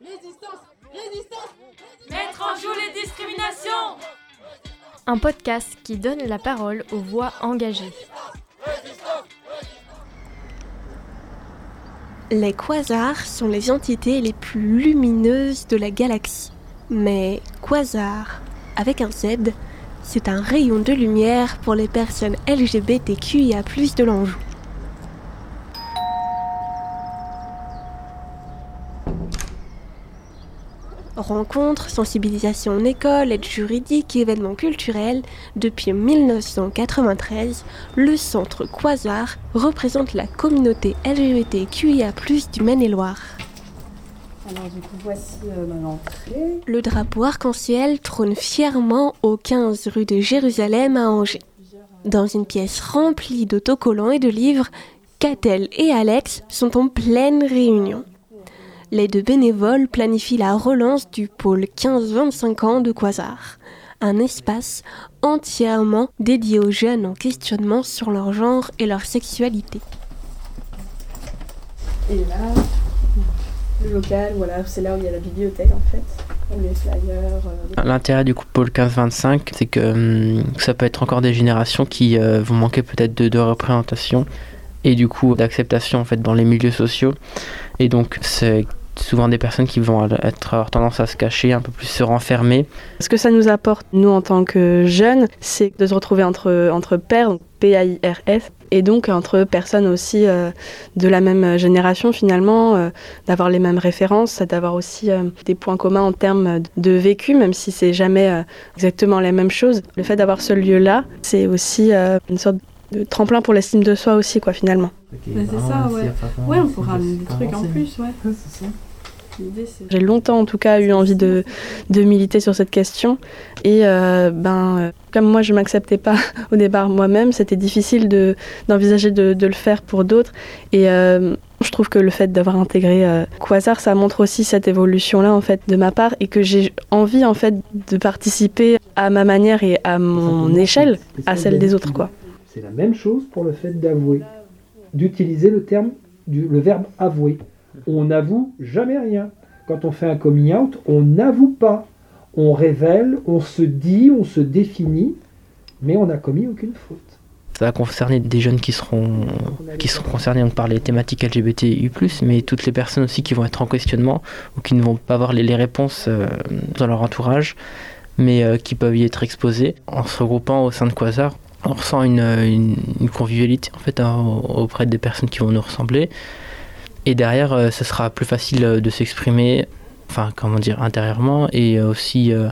Résistance Résistance Mettre en joue les discriminations Un podcast qui donne la parole aux voix engagées. Les quasars sont les entités les plus lumineuses de la galaxie. Mais quasar, avec un Z, c'est un rayon de lumière pour les personnes LGBTQIA+ de l'Anjou. Rencontres, sensibilisation en école, aide juridique et événements culturels, depuis 1993, le centre Quasar représente la communauté LGBTQIA+, du Maine-et-Loire. Alors du coup, voici euh. Le drapeau arc-en-ciel trône fièrement au 15 rue de Jérusalem à Angers. Dans une pièce remplie d'autocollants et de livres, Catel et Alex sont en pleine réunion. Les deux bénévoles planifient la relance du pôle 15-25 ans de Quasar, un espace entièrement dédié aux jeunes en questionnement sur leur genre et leur sexualité. Et là, le local, voilà, c'est là où il y a la bibliothèque en fait. où Les flyers. euh, L'intérêt du coup pôle 15-25, c'est que hum, ça peut être encore des générations qui euh, vont manquer peut-être de, de représentation et du coup d'acceptation en fait dans les milieux sociaux. Et donc c'est souvent des personnes qui vont être, avoir tendance à se cacher, un peu plus se renfermer. Ce que ça nous apporte, nous, en tant que jeunes, c'est de se retrouver entre, entre pairs, P-A-I-R-S, et donc entre personnes aussi euh, de la même génération, finalement, euh, d'avoir les mêmes références, d'avoir aussi euh, des points communs en termes de vécu, même si c'est jamais exactement la même chose. Le fait d'avoir ce lieu-là, c'est aussi une sorte de tremplin pour l'estime de soi aussi, quoi, finalement. C'est ça, ouais. Ouais, on pourra amener des trucs en plus, ouais. C'est... J'ai longtemps en tout cas eu envie de, de militer sur cette question et euh, ben euh, comme moi je m'acceptais pas au départ moi-même, c'était difficile de d'envisager de, de le faire pour d'autres et euh, je trouve que le fait d'avoir intégré euh, Quasar, ça montre aussi cette évolution-là en fait de ma part et que j'ai envie en fait de participer à ma manière et à mon échelle à celle des autres quoi. C'est la même chose pour le fait d'avouer, d'utiliser le terme, du, le verbe avouer. On n'avoue jamais rien. Quand on fait un coming out, on n'avoue pas. On révèle, on se dit, on se définit, mais on n'a commis aucune faute. Ça va concerner des jeunes qui seront, qui seront concernés donc, par les thématiques LGBTI+, mais toutes les personnes aussi qui vont être en questionnement ou qui ne vont pas avoir les, les réponses euh, dans leur entourage, mais euh, qui peuvent y être exposées. En se regroupant au sein de Quasar, on ressent une, convivialité en fait hein, auprès des personnes qui vont nous ressembler. Et derrière, euh, ce sera plus facile euh, de s'exprimer, enfin, comment dire, intérieurement, et euh, aussi euh,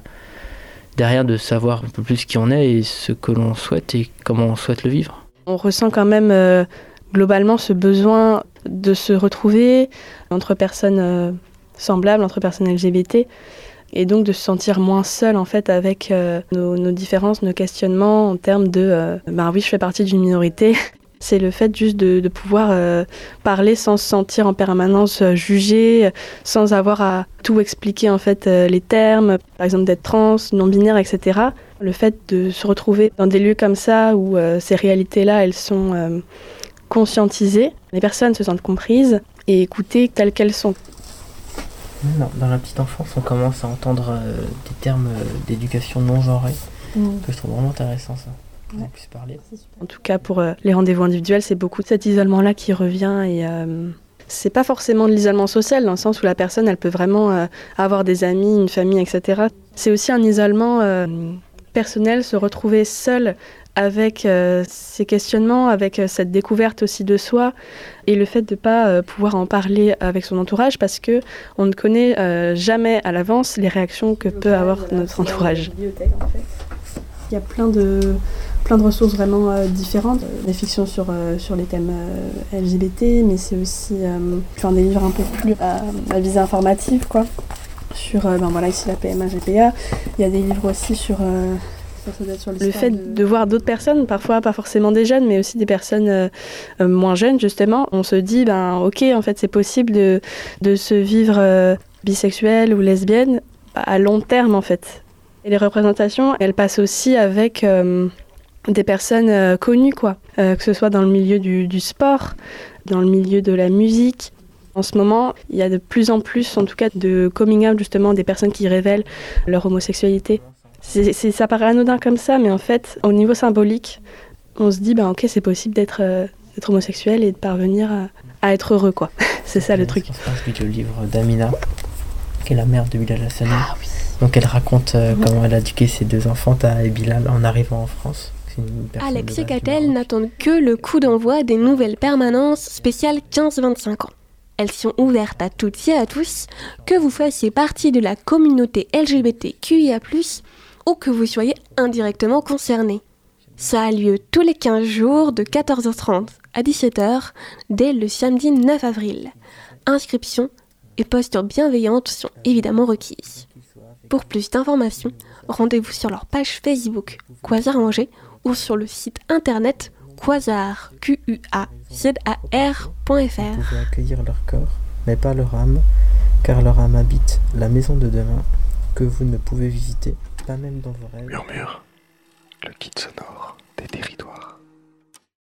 derrière de savoir un peu plus qui on est et ce que l'on souhaite et comment on souhaite le vivre. On ressent quand même globalement ce besoin de se retrouver entre personnes semblables, entre personnes LGBT, et donc de se sentir moins seul en fait avec euh, nos, différences, nos questionnements en termes de euh, ben oui, je fais partie d'une minorité. C'est le fait juste de, pouvoir euh, parler sans se sentir en permanence euh, jugé, sans avoir à tout expliquer en fait les termes, par exemple d'être trans, non-binaire, etc. Le fait de se retrouver dans des lieux comme ça où ces réalités-là, elles sont conscientisées, les personnes se sentent comprises et écoutées telles qu'elles sont. Non, dans la petite enfance, on commence à entendre euh, des termes euh, d'éducation non genrée, que je trouve vraiment intéressant ça. qu'on Ouais. puisse parler. En tout cas, pour euh, les rendez-vous individuels, c'est beaucoup cet isolement-là qui revient et euh, c'est pas forcément de l'isolement social dans le sens où la personne, elle peut vraiment euh, avoir des amis, une famille, etc. C'est aussi un isolement euh, personnel, se retrouver seul avec euh, ces questionnements, avec euh, cette découverte aussi de soi et le fait de ne pas euh, pouvoir en parler avec son entourage parce que on ne connaît jamais à l'avance les réactions que peut avoir notre entourage. Il y a plein de, plein de ressources vraiment différentes. Des fictions sur, sur les thèmes LGBT, mais c'est aussi enfin, des livres un peu plus à, à visée informative, quoi. Sur, ben voilà, ici la PMA, GPA. Il y a des livres aussi sur, sur le fait de voir d'autres personnes, parfois pas forcément des jeunes, mais aussi des personnes euh, euh, moins jeunes, justement. On se dit, ben ok, en fait, c'est possible de, de se vivre euh, bisexuelle ou lesbienne à long terme, en fait. Et les représentations, elles passent aussi avec euh, des personnes connues, quoi. Que ce soit dans le milieu du, du sport, dans le milieu de la musique. En ce moment, il y a de plus en plus, en tout cas, de coming out justement des personnes qui révèlent leur homosexualité. C'est, ça paraît anodin comme ça, mais en fait, au niveau symbolique, on se dit, bah ok, c'est possible d'être, euh, homosexuel et de parvenir à, être heureux, quoi. c'est ça le truc. C'est le livre d'Amina, qui est la mère de Bilal Hassani. Ah, oui. Donc elle raconte euh, comment elle a éduqué ses deux enfants, Ta et Bilal, en arrivant en France. Alex et Catel n'attendent que le coup d'envoi des nouvelles permanences spéciales 15-25 ans. Elles sont ouvertes à toutes et à tous, que vous fassiez partie de la communauté LGBTQIA, ou que vous soyez indirectement concerné. Ça a lieu tous les 15 jours de 14h30 à 17h dès le samedi 9 avril. Inscription et postures bienveillantes sont évidemment requises. Pour plus d'informations, rendez-vous sur leur page Facebook Quasar Angers ou sur le site internet quasar, q u a z a pouvez accueillir leur corps, mais pas leur âme, car leur âme habite la maison de demain que vous ne pouvez visiter, Murmure, le kit sonore des territoires.